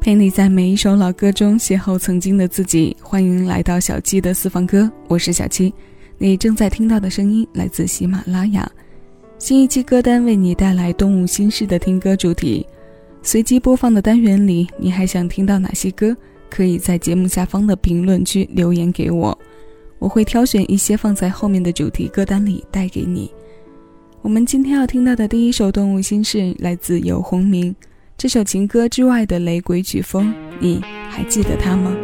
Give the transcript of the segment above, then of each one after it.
陪你在每一首老歌中邂逅曾经的自己。欢迎来到小七的私房歌，我是小七。你正在听到的声音来自喜马拉雅。新一期歌单为你带来动物心事的听歌主题。随机播放的单元里，你还想听到哪些歌？可以在节目下方的评论区留言给我，我会挑选一些放在后面的主题歌单里带给你。我们今天要听到的第一首动物心事来自游鸿明。这首情歌之外的雷鬼曲风，你还记得它吗？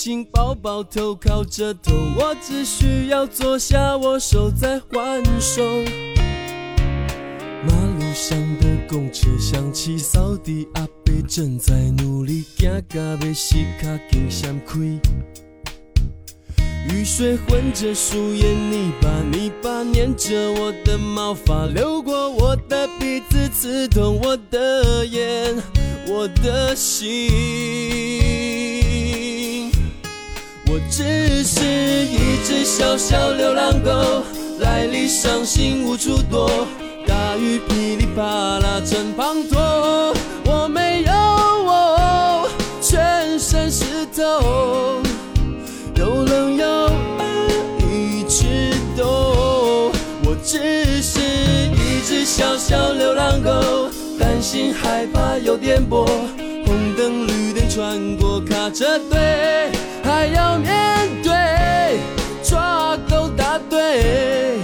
口，亲亲抱抱，头靠着头，我只需要坐下，我手在还手。马路上的公车响起，扫地阿伯正在努力，行到要死卡紧闪开。雨水混着树叶泥巴，泥巴粘着我的毛发，流过我的鼻子，刺痛我的眼，我的心。我只是一只小小流浪狗，来历伤心无处躲，大雨噼里啪啦正滂沱，我没有我，全身湿透。又冷又饿，一直都。我只是一只小小流浪狗，担心害怕有颠簸，红灯绿灯穿过卡车队，还要面对抓狗大队。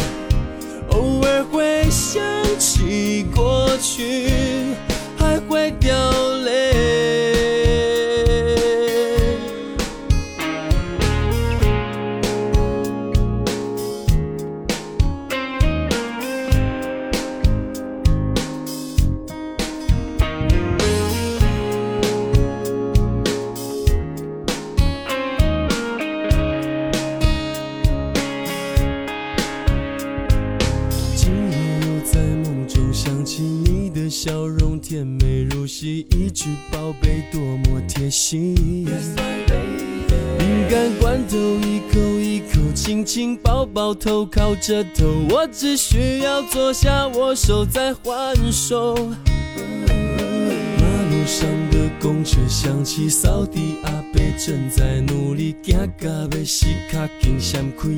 偶尔会想起过去，亲亲抱抱，头靠着头，我只需要坐下，我手在还手。马路上的公车响起，扫地阿伯正在努力，行到要死卡紧闪开。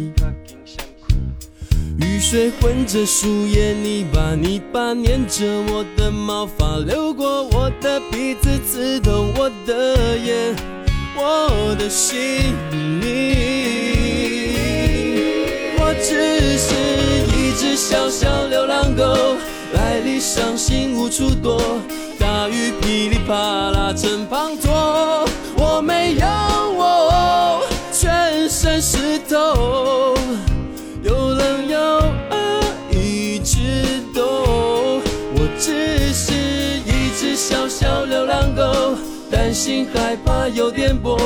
雨水混着树叶泥巴，泥巴粘着我的毛发，流过我的鼻子，刺痛我的眼，我的心。只是一只小小流浪狗，来历伤心无处躲，大雨噼里啪啦正滂沱，我没有我，全身湿透。又冷又饿，一直都。我只是一只小小流浪狗，担心害怕有颠簸，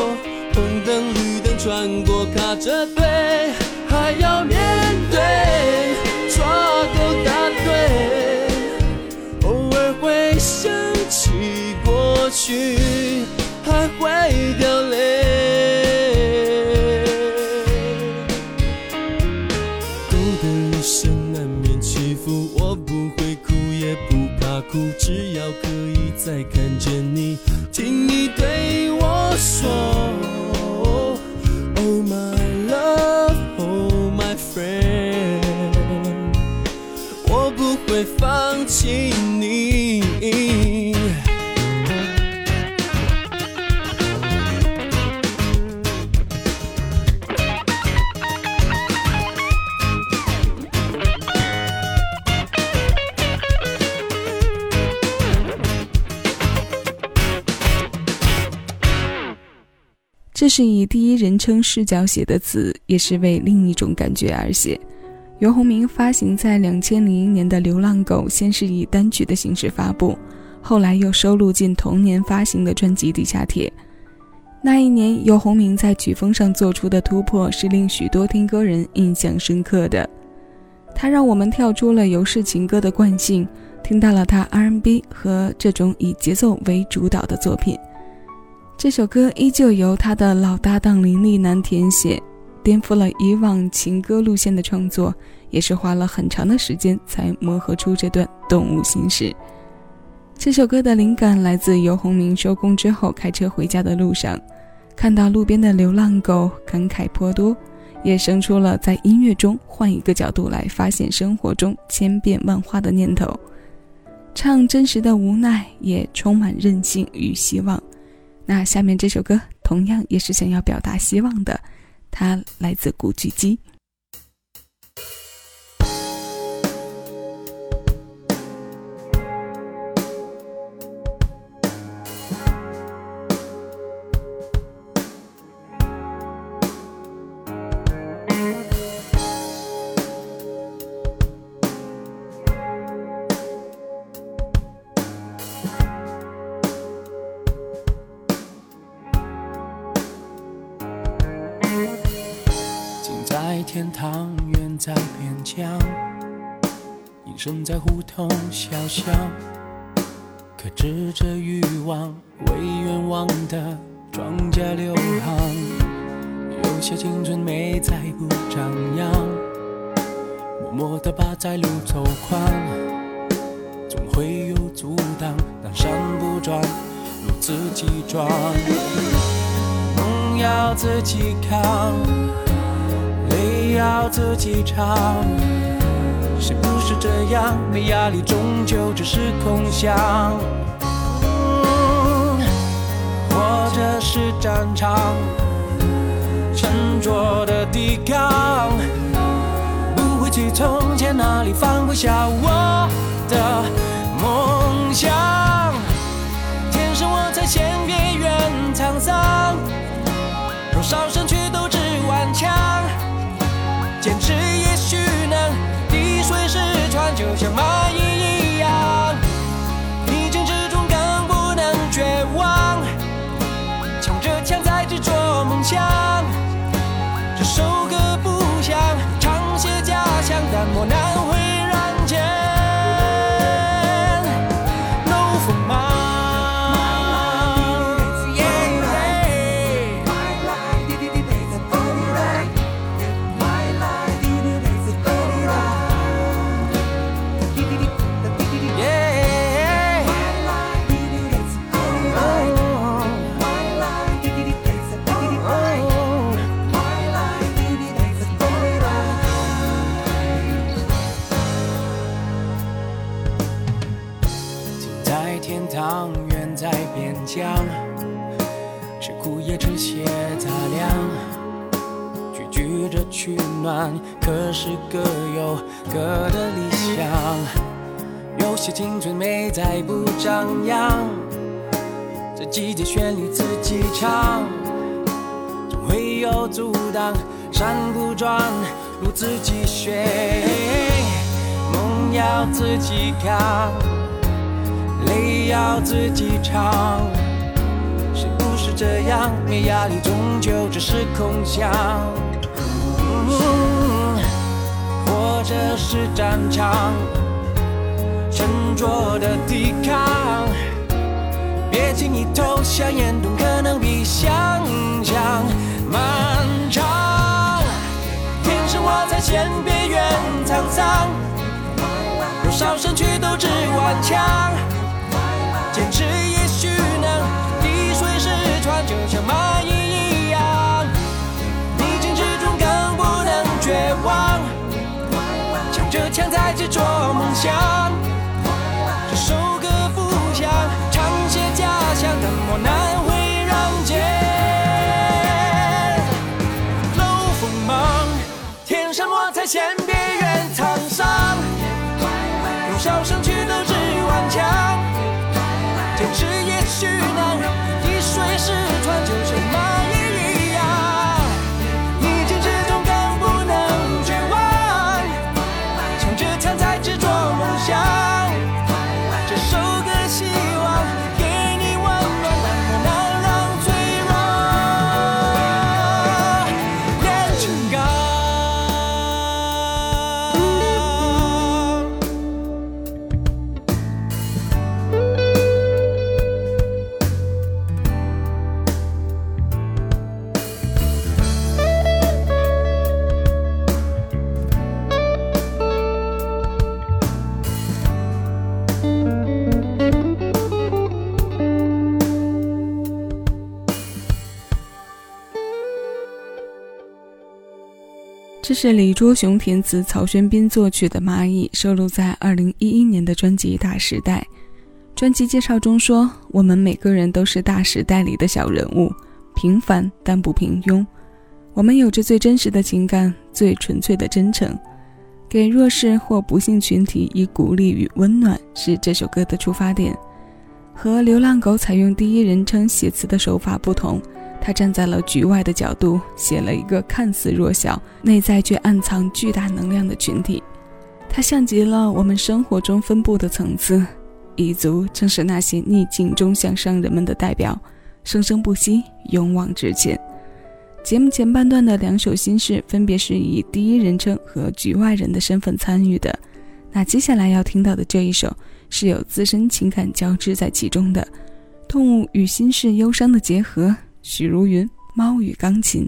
红灯绿灯穿过卡车队，要面对抓狗大队。偶尔会想起过去，还会掉泪。狗的人生难免起伏，我不会哭也不怕哭，只要可以再看见你，听放弃你。这是以第一人称视角写的词，也是为另一种感觉而写。游鸿明发行在两千零一年的《流浪狗》，先是以单曲的形式发布，后来又收录进同年发行的专辑《地下铁》。那一年，游鸿明在曲风上做出的突破是令许多听歌人印象深刻的。他让我们跳出了游氏情歌的惯性，听到了他 R&B 和这种以节奏为主导的作品。这首歌依旧由他的老搭档林立南填写，颠覆了以往情歌路线的创作，也是花了很长的时间才磨合出这段动物心事。这首歌的灵感来自游鸿明收工之后开车回家的路上，看到路边的流浪狗，感慨颇多，也生出了在音乐中换一个角度来发现生活中千变万化的念头。唱真实的无奈，也充满任性与希望。那下面这首歌同样也是想要表达希望的，它来自古巨基。隐身在胡同小巷，克制着欲望，为愿望的庄稼流淌。有些青春美在不张扬，默默地把在路走宽，总会有阻挡，但山不转，路自己转，梦要自己扛。泪要自己尝，是不是这样？没压力，终究只是空想。或者是战场，沉着的抵抗，不会去从前那里放不下我的梦想。天生我才先别怨沧桑，若少生季节旋律自己唱，总会有阻挡，山不转路自己选，梦要自己扛，泪要自己尝，是不是这样？没压力，终究只是空想。或者是战场，沉着的抵抗，别轻易投降，严冬可能比想象漫长。天生我材先别怨沧桑，多少身躯都只顽强，坚持这是李卓雄填词、曹轩宾作曲的《蚂蚁》，收录在2011年的专辑《大时代》。专辑介绍中说：“我们每个人都是大时代里的小人物，平凡但不平庸。我们有着最真实的情感，最纯粹的真诚，给弱势或不幸群体以鼓励与温暖，是这首歌的出发点。和《流浪狗》采用第一人称写词的手法不同。”他站在了局外的角度，写了一个看似弱小、内在却暗藏巨大能量的群体。他像极了我们生活中分布的层次，蚁族正是那些逆境中向上人们的代表，生生不息，勇往直前。节目前半段的两首心事，分别是以第一人称和局外人的身份参与的。那接下来要听到的这一首，是有自身情感交织在其中的，动物与心事忧伤的结合。许茹芸《猫与钢琴》。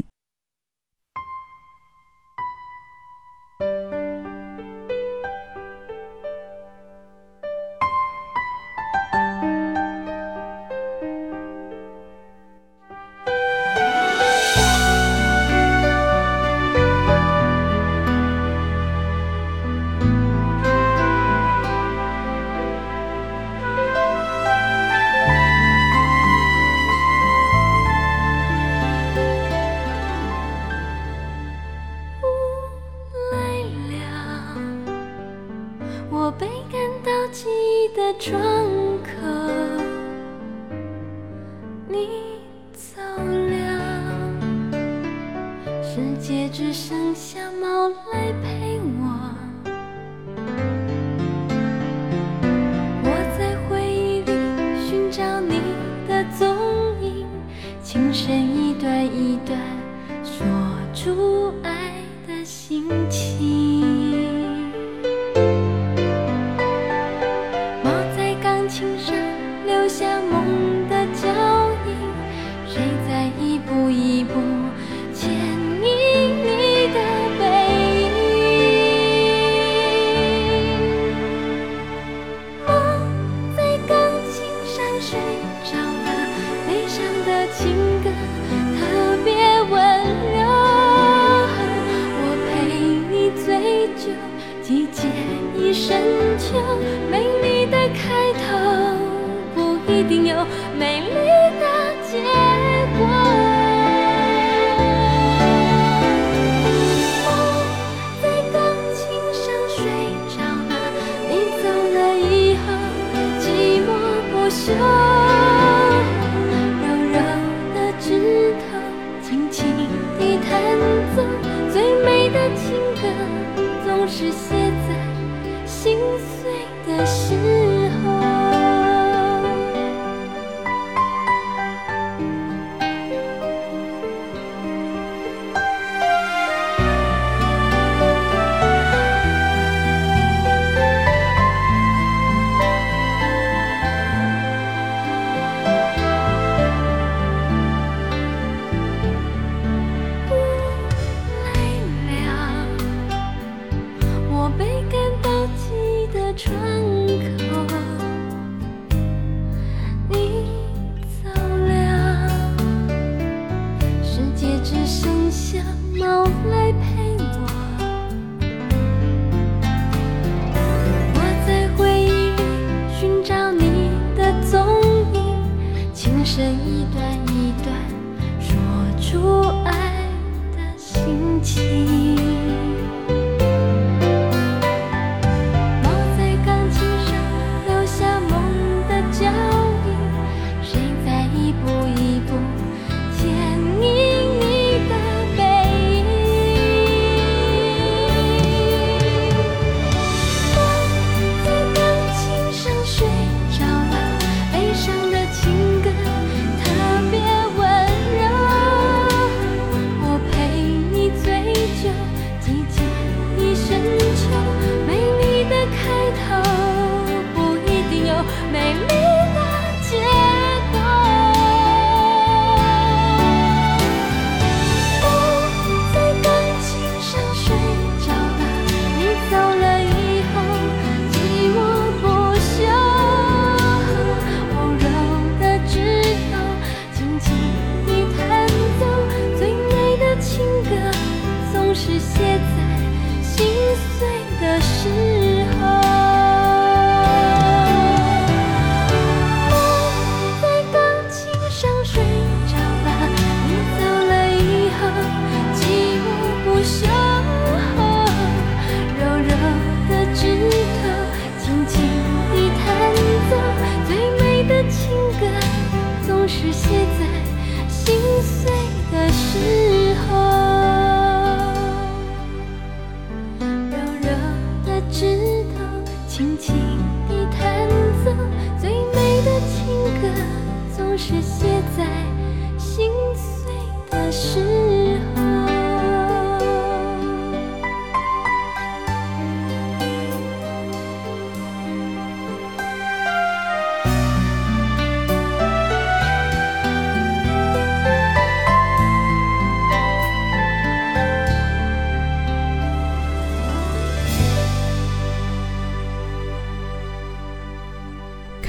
说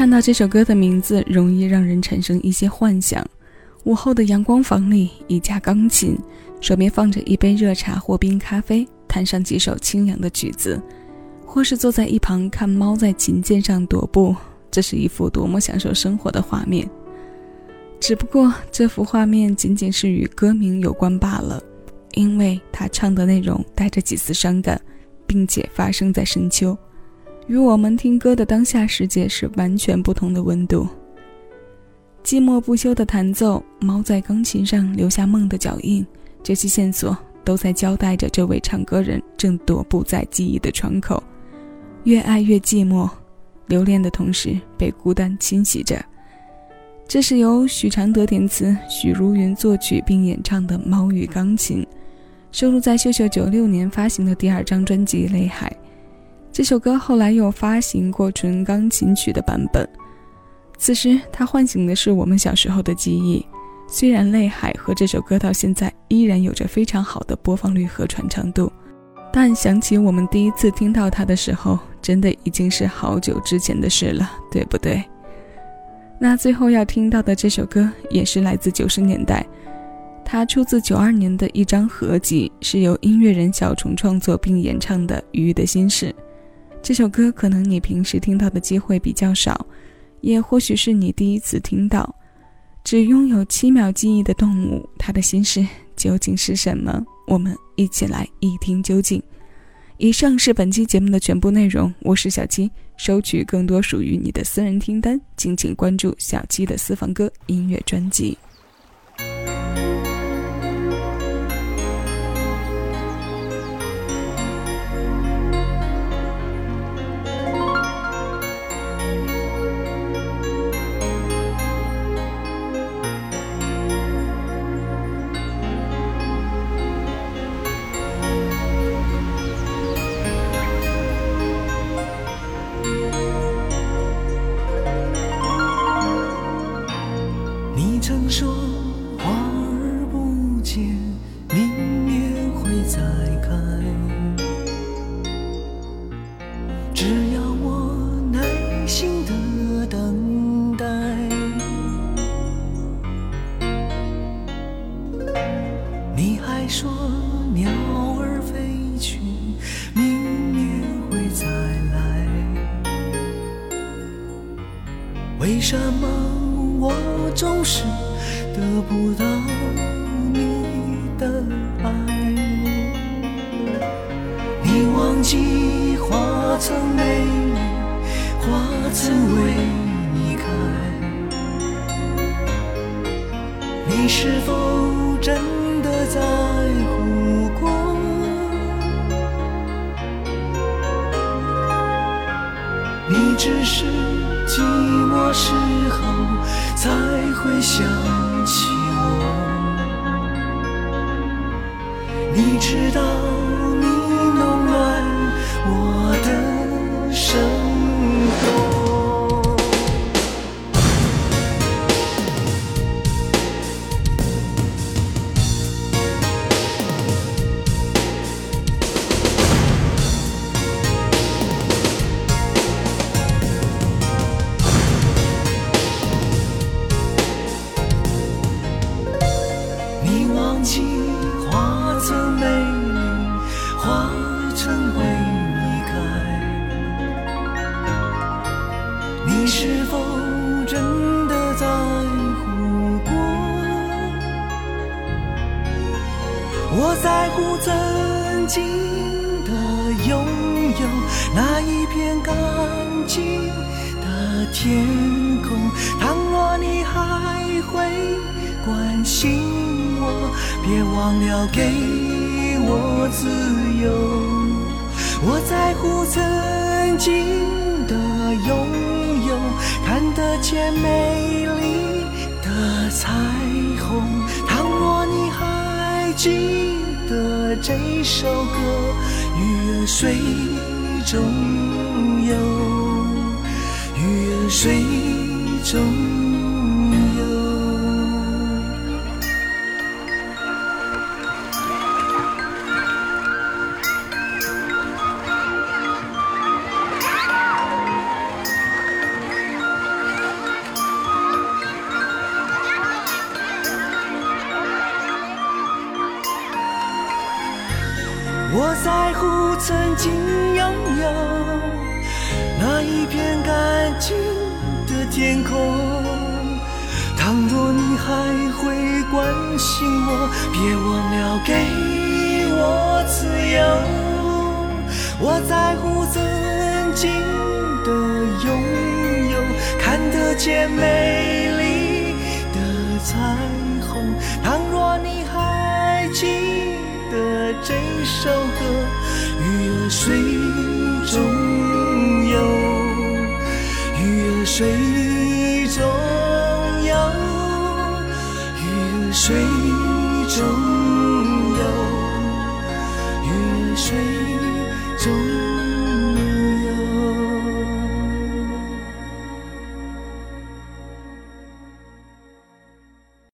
看到这首歌的名字，容易让人产生一些幻想。午后的阳光房里，一架钢琴，手边放着一杯热茶或冰咖啡，弹上几首清凉的曲子，或是坐在一旁看猫在琴键上踱步，这是一幅多么享受生活的画面。只不过这幅画面仅仅是与歌名有关罢了，因为他唱的内容带着几丝伤感，并且发生在深秋。与我们听歌的当下世界是完全不同的温度。寂寞不休的弹奏，猫在钢琴上留下梦的脚印，这些线索都在交代着这位唱歌人正踱步在记忆的窗口，越爱越寂寞，留恋的同时被孤单侵袭着。这是由许常德填词，许茹芸作曲并演唱的《猫与钢琴》，收录在秀秀九六年发行的第二张专辑《泪海》。这首歌后来又发行过纯钢琴曲的版本，此时它唤醒的是我们小时候的记忆。虽然《泪海》和这首歌到现在依然有着非常好的播放率和传唱度，但想起我们第一次听到它的时候，真的已经是好久之前的事了，对不对？那最后要听到的这首歌也是来自九十年代，它出自九二年的一张合集，是由音乐人小虫创作并演唱的《鱼的心事》。这首歌可能你平时听到的机会比较少，也或许是你第一次听到。只拥有七秒记忆的动物，它的心事究竟是什么？我们一起来一听究竟。以上是本期节目的全部内容，我是小七。收取更多属于你的私人听单，敬请关注小七的私房歌音乐专辑。只是。寂寞时候才会想起我，你知道曾经的拥有，那一片干净的天空。倘若你还会关。心我，别忘了给我自由。我在乎曾经的拥有，看得见美丽的彩虹。倘若你还记的这首歌，鱼儿水中游，鱼儿水中。经拥有那一片干净的天空。倘若你还会关心我，别忘了给我自由。我在乎曾经的拥有，看得见美丽的彩虹。倘若你还记。得这首歌，水中有鱼儿水